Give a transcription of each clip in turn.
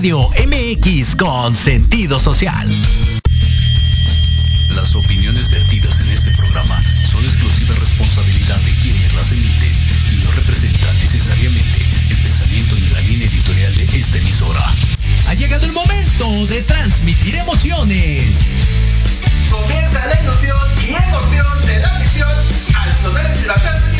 Radio MX con sentido social. Las opiniones vertidas en este programa son exclusiva responsabilidad de quienes las emiten y no representan necesariamente el pensamiento ni la línea editorial de esta emisora. Ha llegado el momento de transmitir emociones. Comienza la ilusión y emoción de la misión al sonar el silbatazo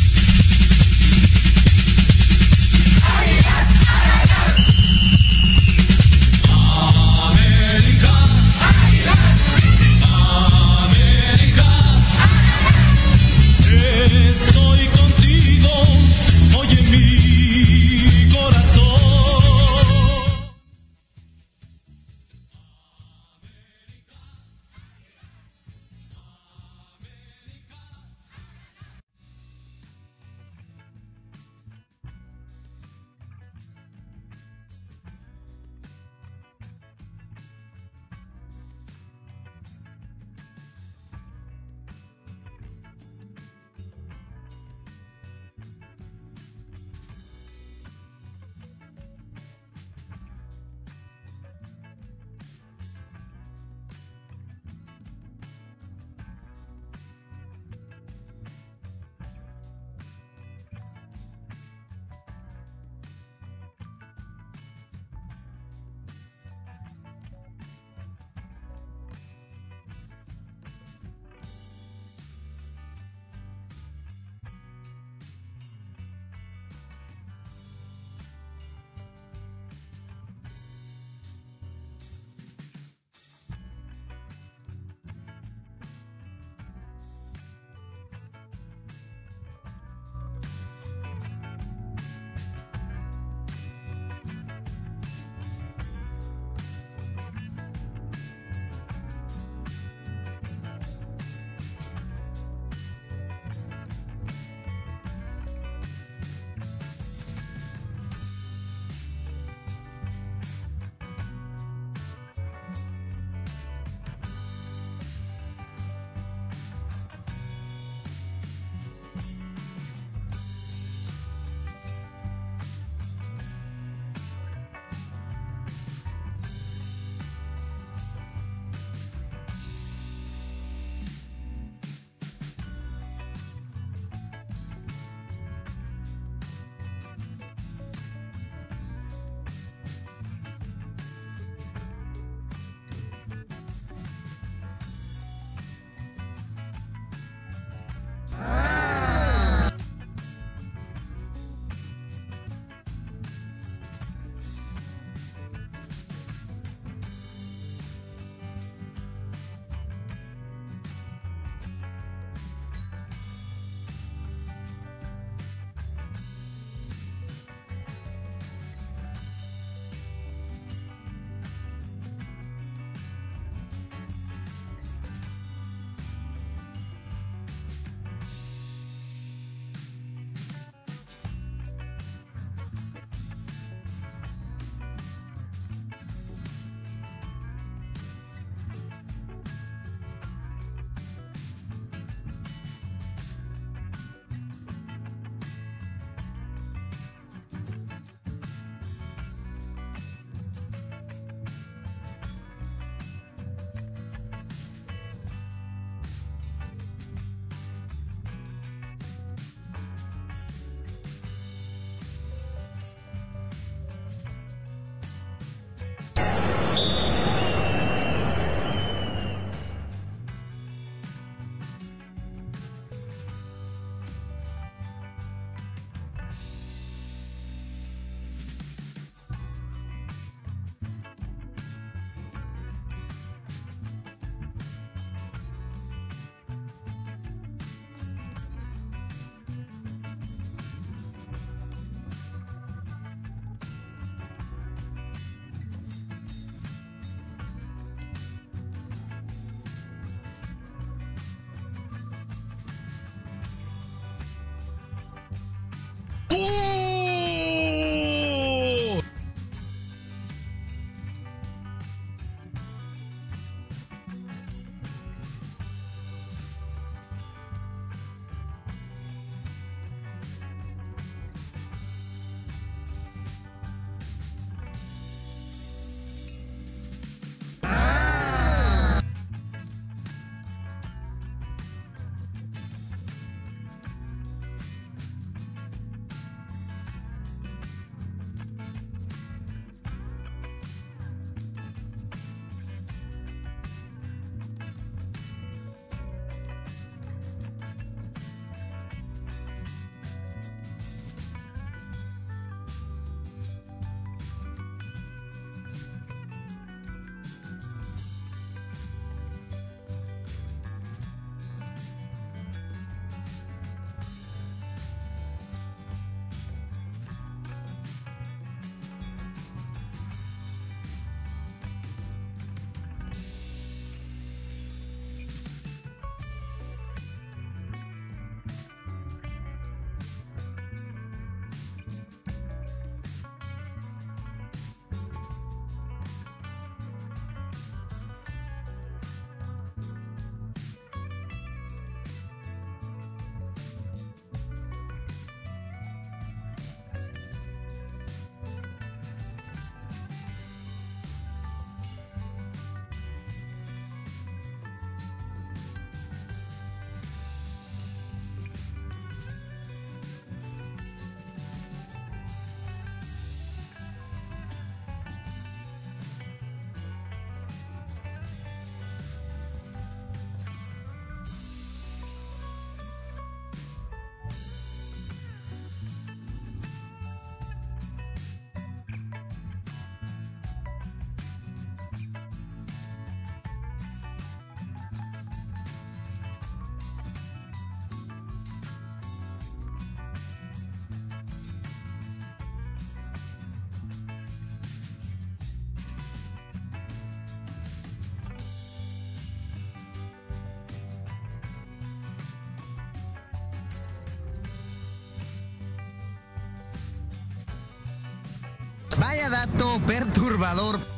Dato perturbador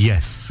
Yes.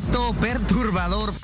Dato perturbador